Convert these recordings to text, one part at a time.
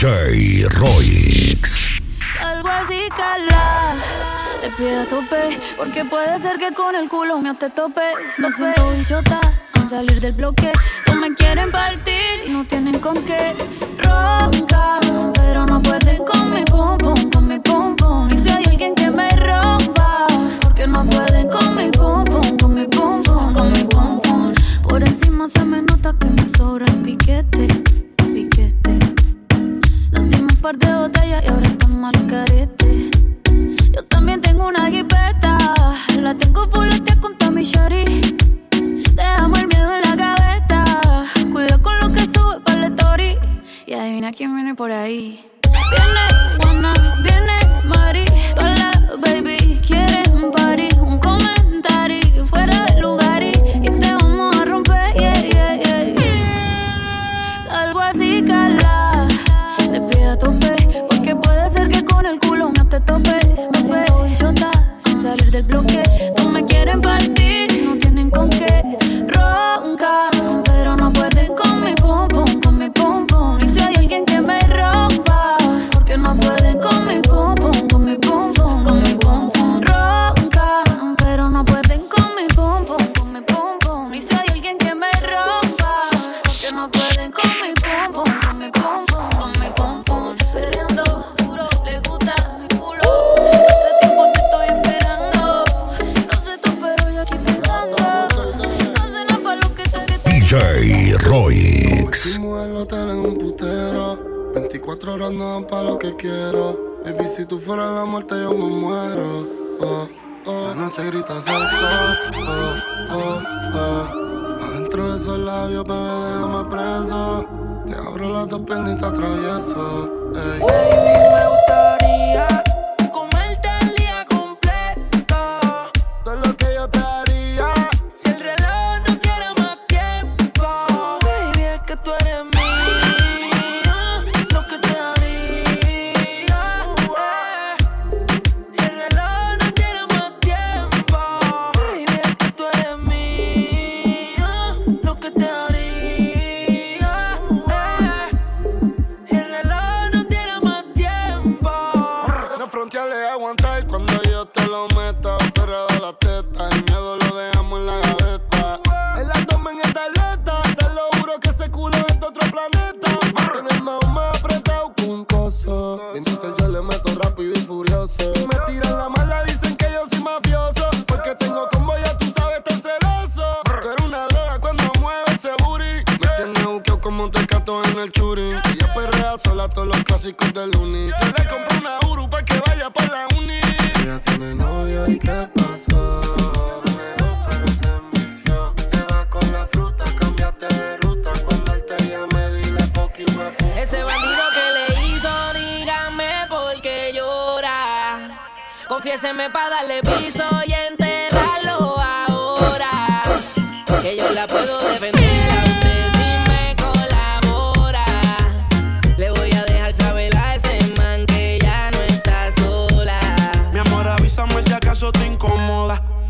DJ Roix. Algo así, cala. Te pido a tope, porque puede ser que con el culo me te tope. Me siento bichota, sin salir del bloque. No me quieren partir y no tienen con qué. Ronca, pero no pueden con mi pum pum, con mi pum pum. Y si hay alguien que me rompa, porque no pueden con mi pum pum, con mi pum pum, con mi pum pum. Por encima se me nota que me sobra el piquete. Par de botellas y ahora estamos al carete. Yo también tengo una jipeta, la tengo full con Tommy Shari. Dejamos el miedo en la gaveta, cuida con lo que sube para la story. Y adivina quién viene por ahí. Viene Juana, viene Mari, todas las baby quieren party. Te tope. Me siento bichota, sin salir del bloque. No me quieren partir,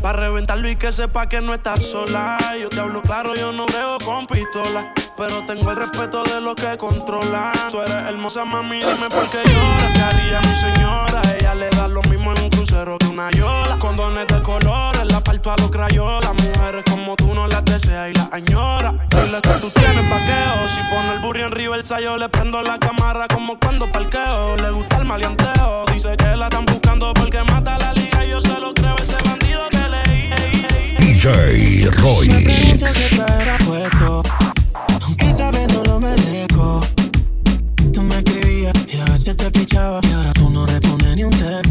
Pa' reventarlo y que sepa que no estás sola. Yo te hablo claro, yo no veo con pistola. Pero tengo el respeto de los que controlan. Tú eres hermosa, mami, dime por qué lloras. ¿Qué haría mi señora? Ella le da lo mismo en un crucero que una yola. Condones de colores, la parto a los crayolas. Mujeres como tú no las deseas y las añora. Dile que tú tienes paqueo. Si pone el burro en Riverside, yo le prendo la cámara como cuando parqueo. Le gusta el maleanteo. Dice que la están buscando porque mata la liga. Y yo se lo creo, ese bandido que leí. DJ traerá puesto, aunque sabes no lo merezco. Tú me escribías y a veces te pichaba y ahora tú no respondes ni un texto.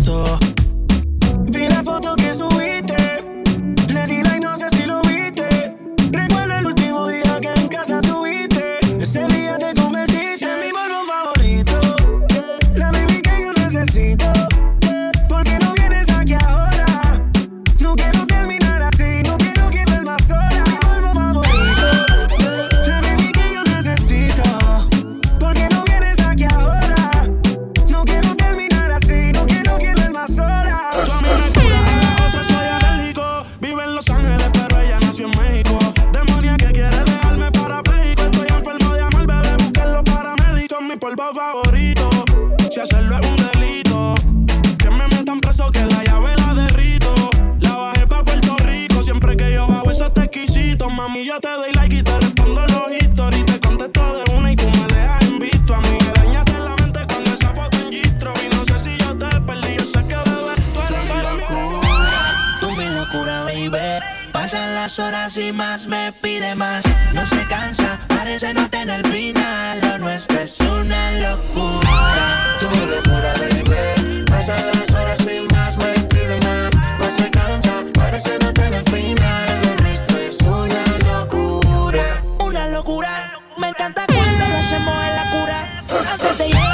Hacemos en la cura. Antes de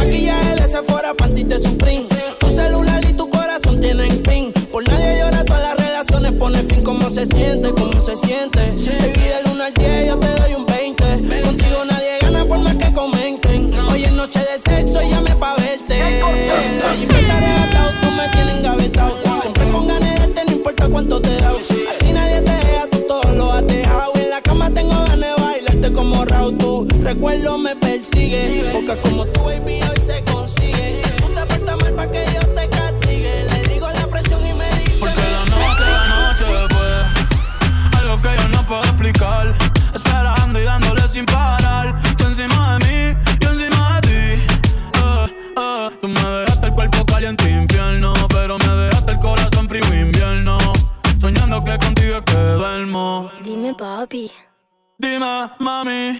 Maquillaje de Sephora, panty de Supreme. Tu celular y tu corazón tienen pin. Por nadie llora, todas las relaciones pone fin. ¿Cómo se siente? ¿Cómo se siente? Baby, del 1 al 10 yo te doy un 20. Contigo nadie gana por más que comenten. Hoy es noche de sexo, llame pa' verte. La jipeta arrebatado, tú me tienes engavetado. Siempre con ganas de darte, no importa cuánto te da. A ti nadie te deja, tú todo lo has dejado. En la cama tengo ganas de bailarte como Raúl. Tu recuerdo me persigue. Porque como tú, baby, hoy se consigue. Tú te portas mal pa' que Dios te castigue. Le digo la presión y me dice. Porque la noche, la noche fue algo que yo no puedo explicar. Esperando y dándole sin parar. Tú encima de mí, yo encima de ti. Eh, eh. Tú me dejaste el cuerpo caliente infierno, pero me dejaste el corazón frío invierno. Soñando que contigo es que duermo. Dime, papi. Dime, mami,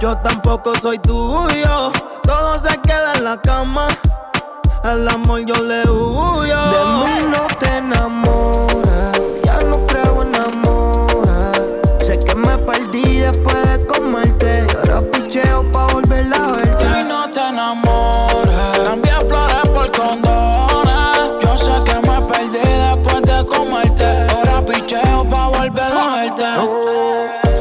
yo tampoco soy tuyo. Todo se queda en la cama. El amor yo le huyo. De mí no te enamoras, ya no creo en amor. Sé que me perdí después de comerte. Y ahora picheo pa' volver a verte. Y no te enamores. Cambié flores por condones. Yo sé que me perdí después de comerte. Ahora picheo pa' volver a verte.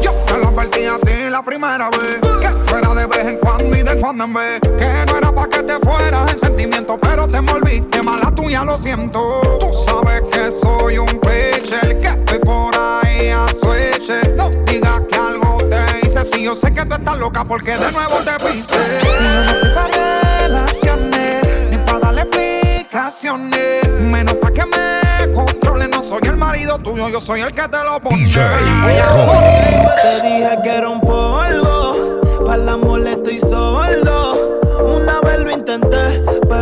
Yo te lo advertí a ti la primera vez. Que fuera de vez en cuando y de cuando en vez. Que no era te fueras en sentimiento, pero te envolviste mala tuya, lo siento. Tú sabes que soy un pitcher, que estoy por ahí a switch. No digas que algo te hice, si yo sé que tú estás loca porque de nuevo te pise. Yo no estoy pa' relaciones, ni pa' darle explicaciones. Menos pa' que me controle, no soy el marido tuyo, yo soy el que te lo pone. Te dije que era un polvo, para el amor estoy sordo.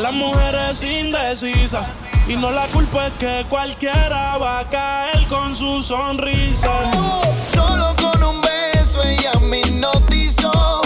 las mujeres indecisas. Y no la culpa es que cualquiera va a caer con su sonrisa. Solo con un beso ella me hipnotizó.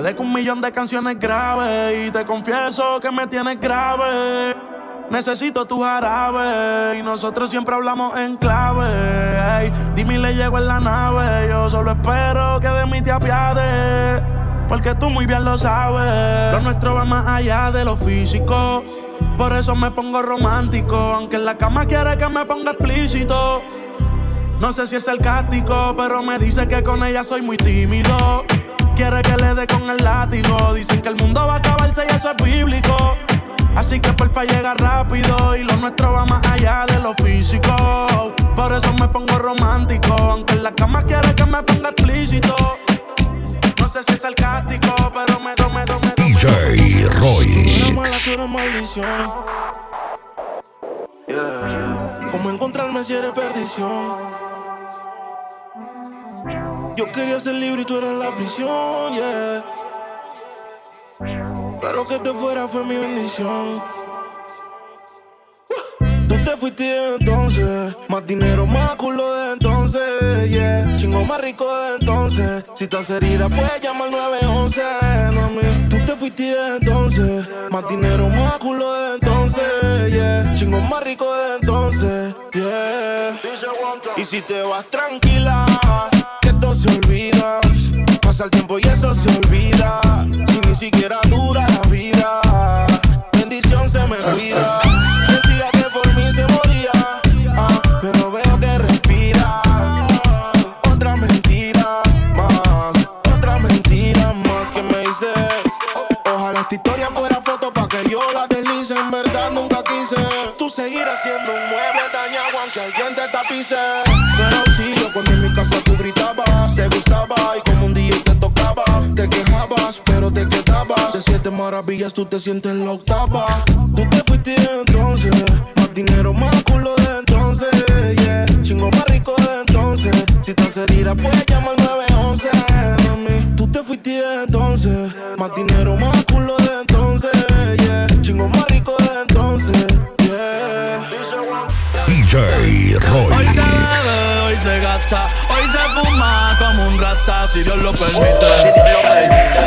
Puede que un millón de canciones graves. Y te confieso que me tienes grave. Necesito tu jarabe y nosotros siempre hablamos en clave. Dime le llego en la nave. Yo solo espero que de mí te apiades. Porque tú muy bien lo sabes. Lo nuestro va más allá de lo físico. Por eso me pongo romántico. Aunque en la cama quiere que me ponga explícito. No sé si es sarcástico, pero me dice que con ella soy muy tímido. Quiere que le dé con el látigo. Dicen que el mundo va a acabarse y eso es bíblico. Así que porfa llega rápido y lo nuestro va más allá de lo físico. Por eso me pongo romántico, aunque en la cama quiere que me ponga explícito. No sé si es sarcástico, pero me do, me do, me do, me do. DJ Una Royx. mala una maldición. Yeah. ¿Cómo encontrarme si eres perdición? Yo quería ser libre y tú eras la prisión, yeah. Pero que te fuera fue mi bendición. Tú te fuiste entonces, más dinero, más culo de entonces, yeah. Chingo más rico de entonces. Si estás herida, puedes llamar al 911, mami. Tú te fuiste entonces, más dinero, más culo de entonces, yeah. Chingo más rico de entonces, yeah. Y si te vas tranquila, Pasa el tiempo y eso se olvida. Si ni siquiera dura la vida, bendición se me cuida. Decía que por mí se moría, ah, pero veo que respiras. Otra mentira más, otra mentira más que me dices. Ojalá esta historia fuera foto pa' que yo la deslice. En verdad nunca quise. Tú seguirás siendo un mueble dañado aunque alguien te tapice. Pero yo cuando en mi casa tú gritabas, te gustaba y te quejabas. pero te quedabas. De siete maravillas tú te sientes la octava. Tú te fuiste entonces, más dinero, más culo de entonces, yeah. Chingo más rico de entonces. Si estás herida, puedes llamar 911, mami. Tú te fuiste entonces, más dinero, más culo de DJ Hoy se bebe, hoy se gasta, hoy se fuma como un rata, si Dios lo permite.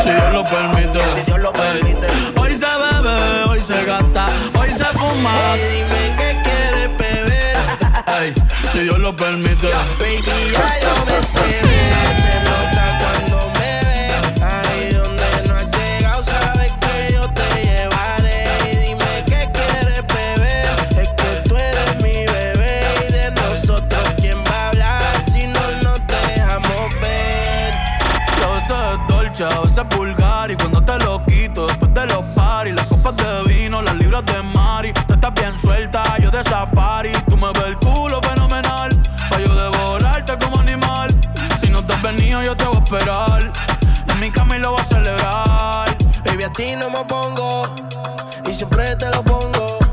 Si Dios lo permite. Si Dios lo permite. Hoy se bebe, hoy se gasta, hoy se fuma. Dime qué quieres beber. Si Dios lo permite. Baby, ya yo me enteré. A veces es vulgar Y cuando te lo quito después de los paris Las copas de vino, las libras de Mari Tú estás bien suelta, yo de safari Tú me ves el culo fenomenal Pa' yo devorarte como animal Si no te has venido yo te voy a esperar En mi cama lo voy a celebrar Baby, a ti no me pongo. Y siempre te lo pongo.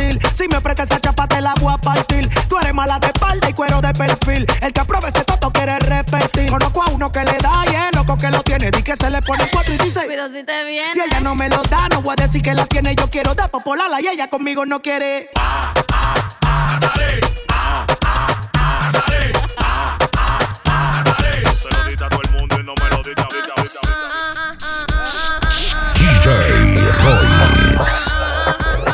Si me prestas esa chapa, te la voy a partir. Tú eres mala de espalda y cuero de perfil. El que apruebe ese toto quiere repetir. Conozco a uno que le da y el loco que lo tiene. Di que se le pone cuatro y dice. Cuidado si te viene. Si ella no me lo da, no voy a decir que la tiene. Yo quiero dar popolarla y ella conmigo no quiere. Se lo diste a todo el mundo y no me lo diste. DJ Royce.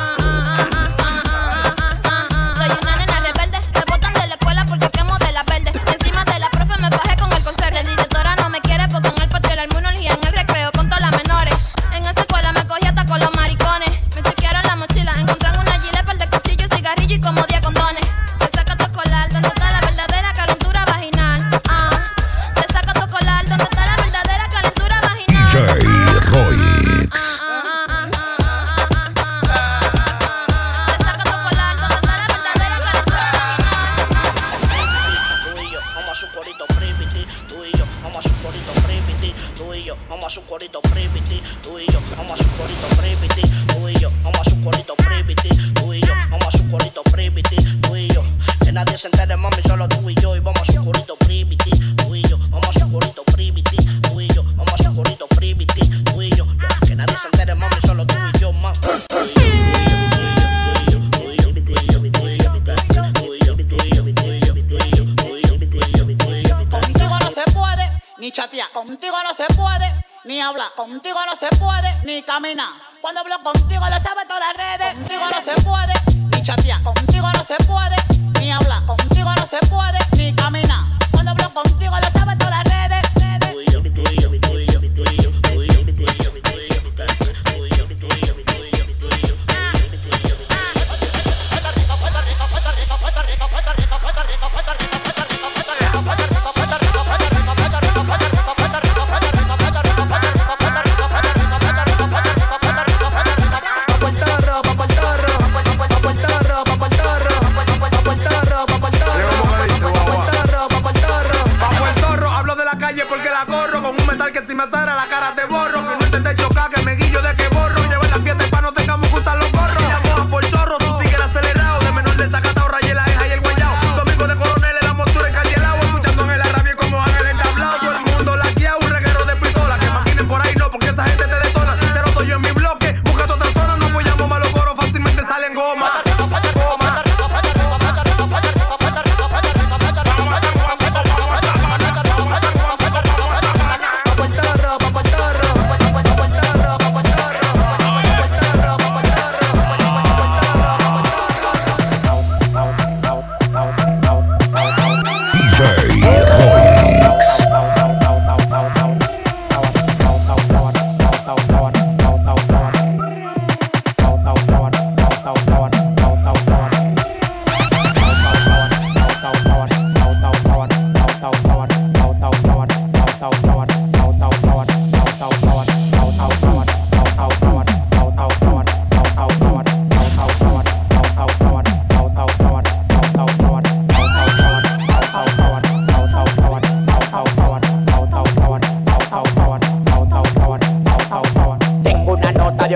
Vamos a un corito privity. Tú y yo, vamos a un corito privity. Tú y yo, vamos a un corito privity. Tú y yo, vamos a un corito privity. Tú y yo, vamos a un corito privity. Tú y yo, que nadie se entere, mami, solo tú y yo. Y vamos a un corito privity. Tú y yo, vamos a un corito privity. Contigo no se puede ni caminar. Cuando hablo contigo lo sabe todas las redes. Contigo no se puede ni chatear, contigo no se puede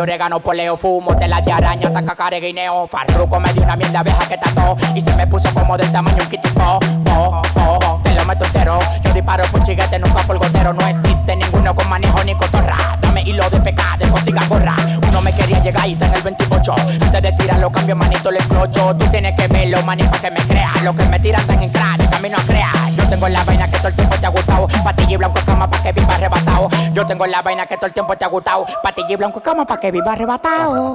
orégano, poleo, fumo, tela de araña, taca guineo. Farruco me dio una mierda vieja que tató y se me puso como del tamaño un kitipo. Oh, oh, oh, te lo meto entero. Yo disparo por chiguete, nunca por gotero. No existe ninguno con manejo ni cotorra. Dame hilo de pecado, consiga gorra. Uno me quería llegar y está en el 28. Antes de tirarlo, cambio manito, le explocho. Tú tienes que verlo, manito, que me crea. Lo que me tiran tan en crack, camino a crear. Tengo la vaina que todo el tiempo te ha gustado. Patilla y blanco cama para que viva arrebatado. Yo tengo la vaina que todo el tiempo te ha gustado. Patilla y blanco cama para que viva arrebatado.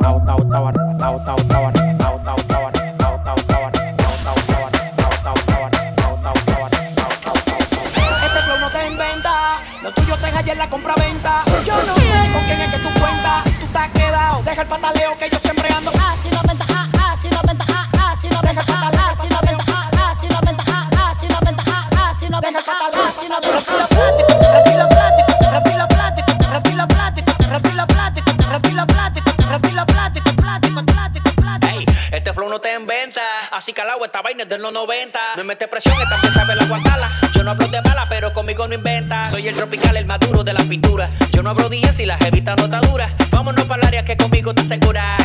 Así esta vaina es de los 90. No me mete presión, esta pieza sabe la aguantarla. Yo no hablo de bala, pero conmigo no inventa. Soy el tropical, el maduro de la pintura. Yo no abro 10 y la jevita no está dura. Vámonos para el área que conmigo te asegura.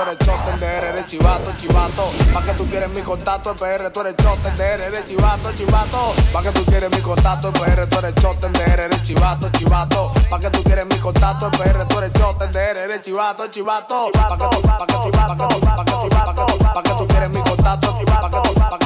Tú chivato, chivato. Pa' que tú quieres mi contacto PR, tú eres chote en DR, eres chivato, chivato. Pa' que tú quieres mi contacto PR, tú eres chote en DR, eres chivato, chivato. Pa' que tú quieres mi contacto PR, tú eres chote en DR, eres chivato, chivato. Pa' que tú, pa' que tú, pa' que tú, pa' que tú, pa' que tú, pa' que tú quieres mi contacto, pa' que tú, pa'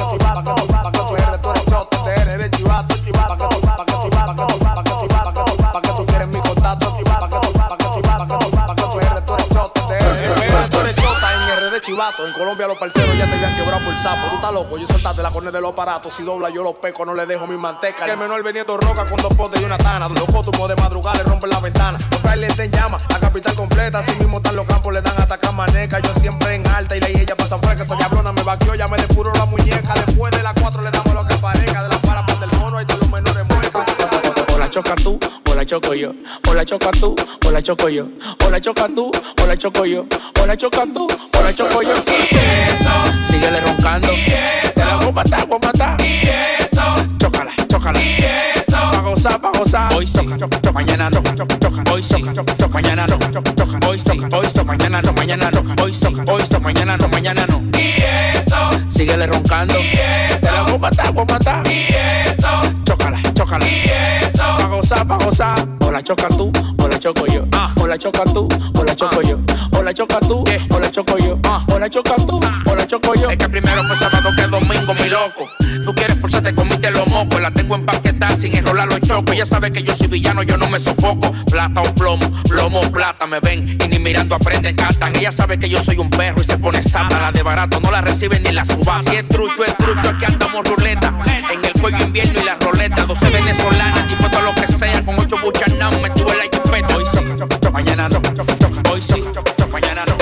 chivato. En Colombia los parceros ya te habían quebrado por sapo. Tú estás loco, yo soltaste la cornea de los aparatos. Si dobla yo los peco, no le dejo mi manteca. Que el menor vendiendo roca con dos potes y una tana. Los cótumos de madrugada le rompen la ventana. Los trailers en llama, la capital completa. Así mismo están los campos, le dan hasta maneca. Yo siempre en alta y la ella pasa fresca. Esa diablona me vaqueó, ya me depuro la muñeca. Después de las cuatro le damos lo que parezca. De la para del mono, ahí están los menores muecas. O la choca tú, o la choco yo. O la choca tú, o la choco yo. O la choca tú, o la choco yo. O la choca tú, o la choco yo. Y eso. Síguele roncando. Y eso. Te la voy a matar, voy a matar. Y eso. Chócala, chócala. Y eso. Pa' gozar, pa' gozar. Hoy sí, choca, choca, mañana no. Choca, choca. Hoy sí, choca, choca, mañana no. Choca, choca. Hoy sí, hoy sí, mañana no, mañana no. Hoy sí, hoy sí, mañana no, mañana no. Y eso. Síguele roncando. Y eso. Te la voy a matar, voy a matar. Y eso. Chócala. Y eso. Pa' gozar, pa' gozar. O la choca tú, o la choco yo. O la choca tú, o la choco yo. O la choca tú, o la choco yo. O la choca tú, o la choco yo. Es que primero fue sábado que domingo, mi loco. Tú quieres forzarte, comiste los mocos. La tengo empaquetada sin enrolar los chocos. Ya sabes que yo soy villano, yo no me sofoco. Plata o plomo, plomo o plata me ven. Y ni mirando aprenden, catan. Ella sabe que yo soy un perro y se pone santa. La de barato no la reciben ni la suba. Si es trucho, es trucho, aquí andamos ruleta. En el cuello invierno y la roleta. 12 venezolanas, dispuesto a lo que sea. Con ocho buchanas, me tuve la chupeta. Hoy sí, mañana no. Hoy sí, mañana no.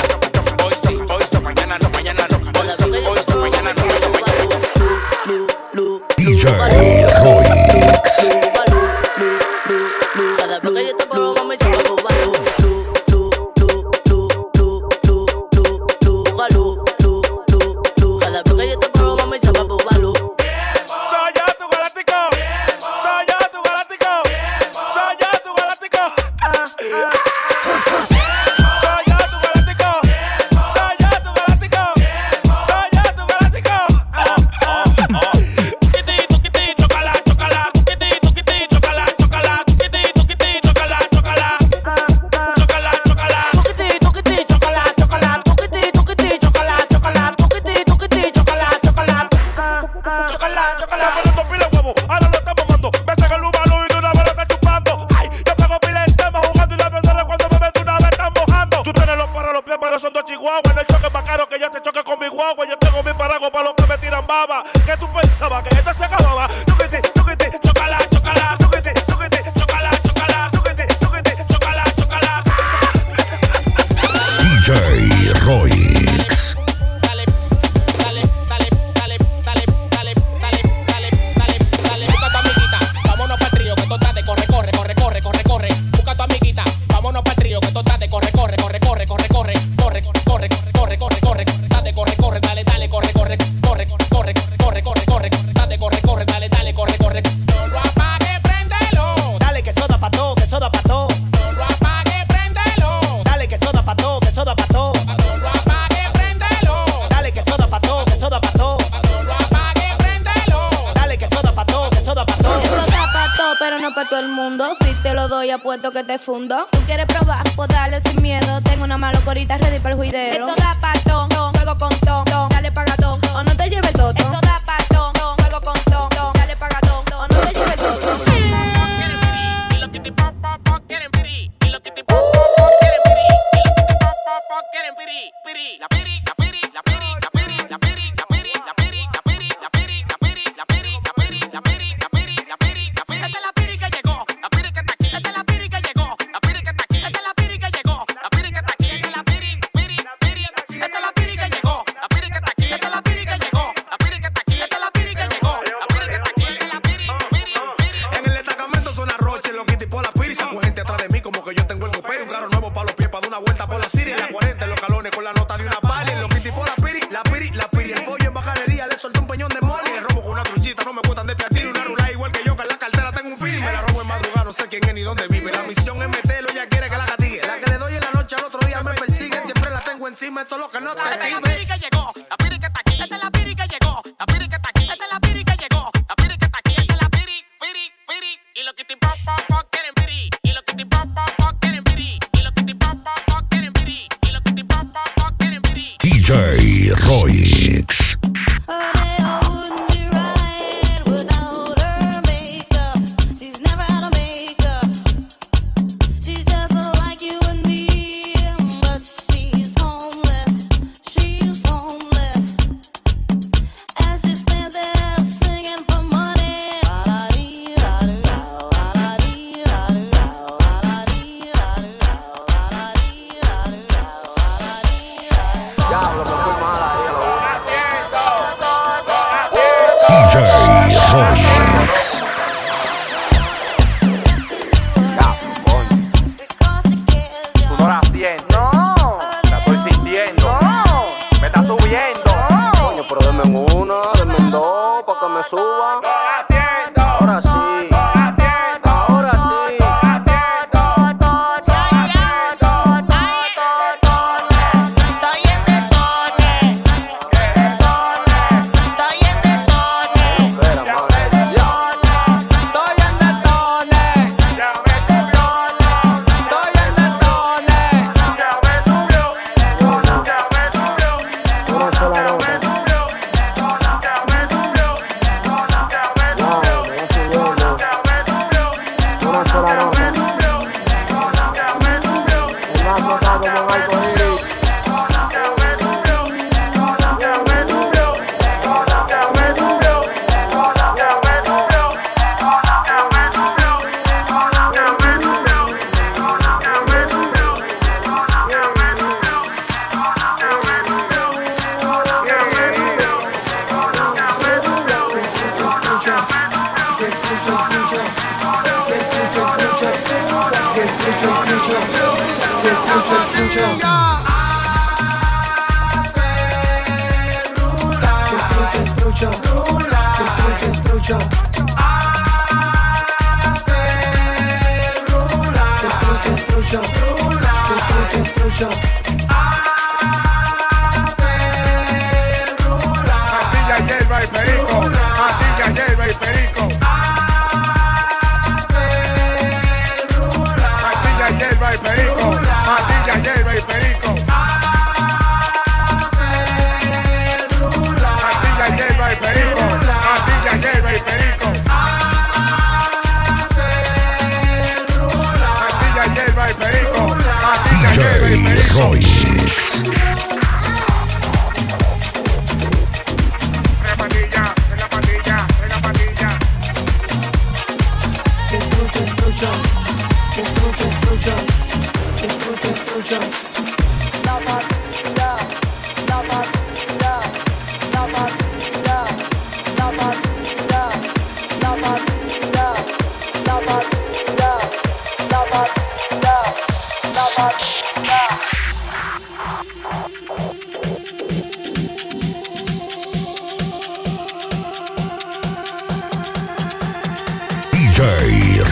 quieres probar, pues dale sin miedo. Tengo una mala corita ready para el juidero. Esto da patón, juego con ton, dale pagatón. O no te lleve el.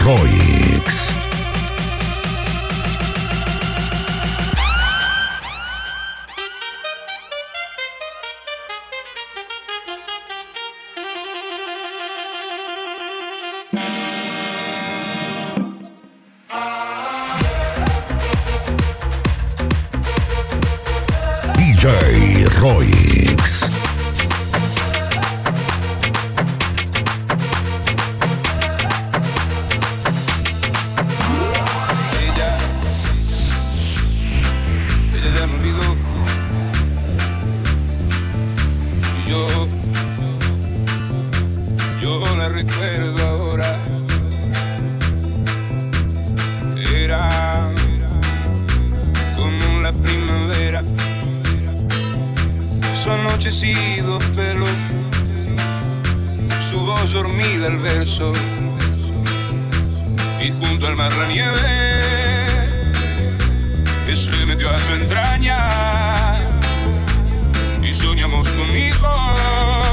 Roy. la nieve que se metió a su entraña y soñamos conmigo.